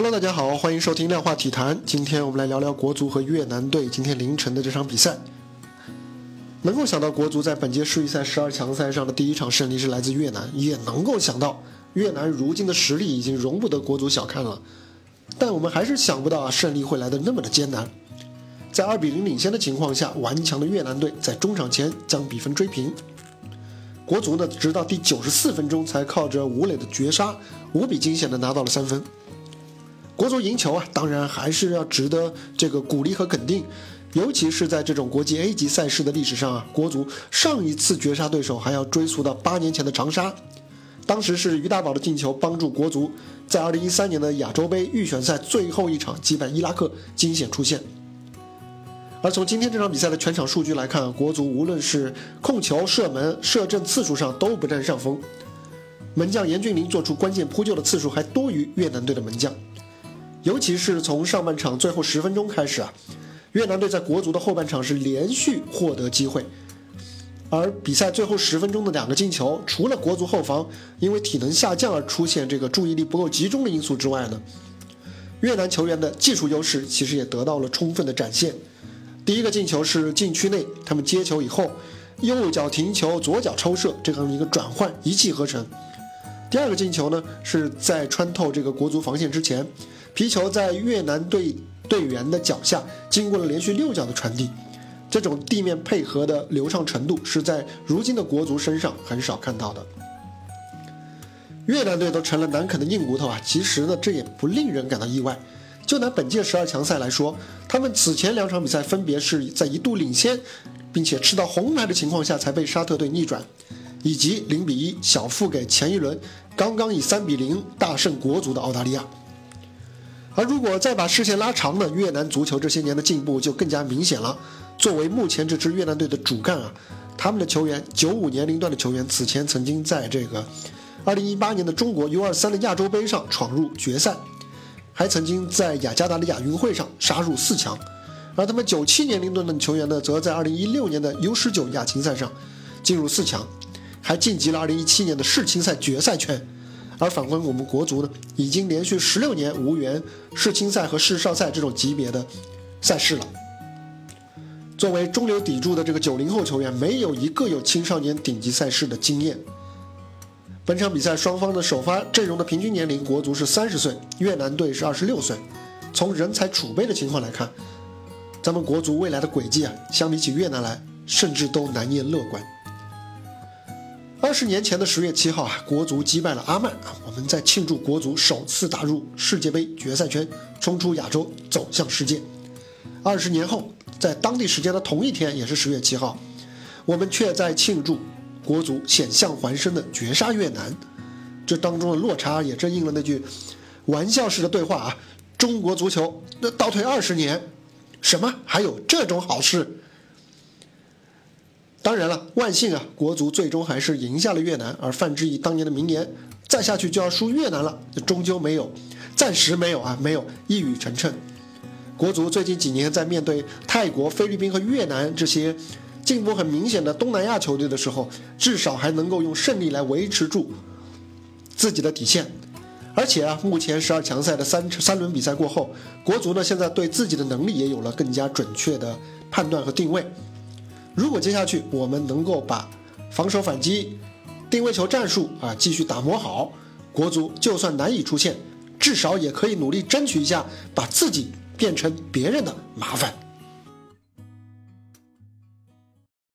Hello，大家好，欢迎收听量化体坛。今天我们来聊聊国足和越南队今天凌晨的这场比赛。能够想到国足在本届世预赛十二强赛上的第一场胜利是来自越南，也能够想到越南如今的实力已经容不得国足小看了。但我们还是想不到啊，胜利会来的那么的艰难。在二比零领先的情况下，顽强的越南队在中场前将比分追平。国足呢，直到第九十四分钟才靠着吴磊的绝杀，无比惊险的拿到了三分。国足赢球啊，当然还是要值得这个鼓励和肯定，尤其是在这种国际 A 级赛事的历史上啊，国足上一次绝杀对手还要追溯到八年前的长沙，当时是于大宝的进球帮助国足在二零一三年的亚洲杯预选赛最后一场击败伊拉克，惊险出线。而从今天这场比赛的全场数据来看，国足无论是控球、射门、射正次数上都不占上风，门将严俊凌做出关键扑救的次数还多于越南队的门将。尤其是从上半场最后十分钟开始啊，越南队在国足的后半场是连续获得机会，而比赛最后十分钟的两个进球，除了国足后防因为体能下降而出现这个注意力不够集中的因素之外呢，越南球员的技术优势其实也得到了充分的展现。第一个进球是禁区内，他们接球以后，右脚停球，左脚抽射，这样一个转换一气呵成。第二个进球呢，是在穿透这个国足防线之前。皮球在越南队队员的脚下，经过了连续六脚的传递，这种地面配合的流畅程度是在如今的国足身上很少看到的。越南队都成了难啃的硬骨头啊！其实呢，这也不令人感到意外。就拿本届十二强赛来说，他们此前两场比赛分别是在一度领先，并且吃到红牌的情况下才被沙特队逆转，以及零比一小负给前一轮刚刚以三比零大胜国足的澳大利亚。而如果再把视线拉长呢，越南足球这些年的进步就更加明显了。作为目前这支越南队的主干啊，他们的球员九五年龄段的球员，此前曾经在这个二零一八年的中国 U 二三的亚洲杯上闯入决赛，还曾经在雅加达的亚运会上杀入四强。而他们九七年龄段的球员呢，则在二零一六年的 U 十九亚青赛上进入四强，还晋级了二零一七年的世青赛决赛圈。而反观我们国足呢，已经连续十六年无缘世青赛和世少赛这种级别的赛事了。作为中流砥柱的这个九零后球员，没有一个有青少年顶级赛事的经验。本场比赛双方的首发阵容的平均年龄，国足是三十岁，越南队是二十六岁。从人才储备的情况来看，咱们国足未来的轨迹啊，相比起越南来，甚至都难言乐观。二十年前的十月七号啊，国足击败了阿曼啊，我们在庆祝国足首次打入世界杯决赛圈，冲出亚洲，走向世界。二十年后，在当地时间的同一天，也是十月七号，我们却在庆祝国足险象环生的绝杀越南。这当中的落差也正应了那句玩笑式的对话啊：中国足球那倒退二十年，什么还有这种好事？当然了，万幸啊，国足最终还是赢下了越南。而范志毅当年的名言“再下去就要输越南了”，终究没有，暂时没有啊，没有一语成谶。国足最近几年在面对泰国、菲律宾和越南这些进步很明显的东南亚球队的时候，至少还能够用胜利来维持住自己的底线。而且啊，目前十二强赛的三三轮比赛过后，国足呢现在对自己的能力也有了更加准确的判断和定位。如果接下去我们能够把防守反击、定位球战术啊继续打磨好，国足就算难以出线，至少也可以努力争取一下，把自己变成别人的麻烦。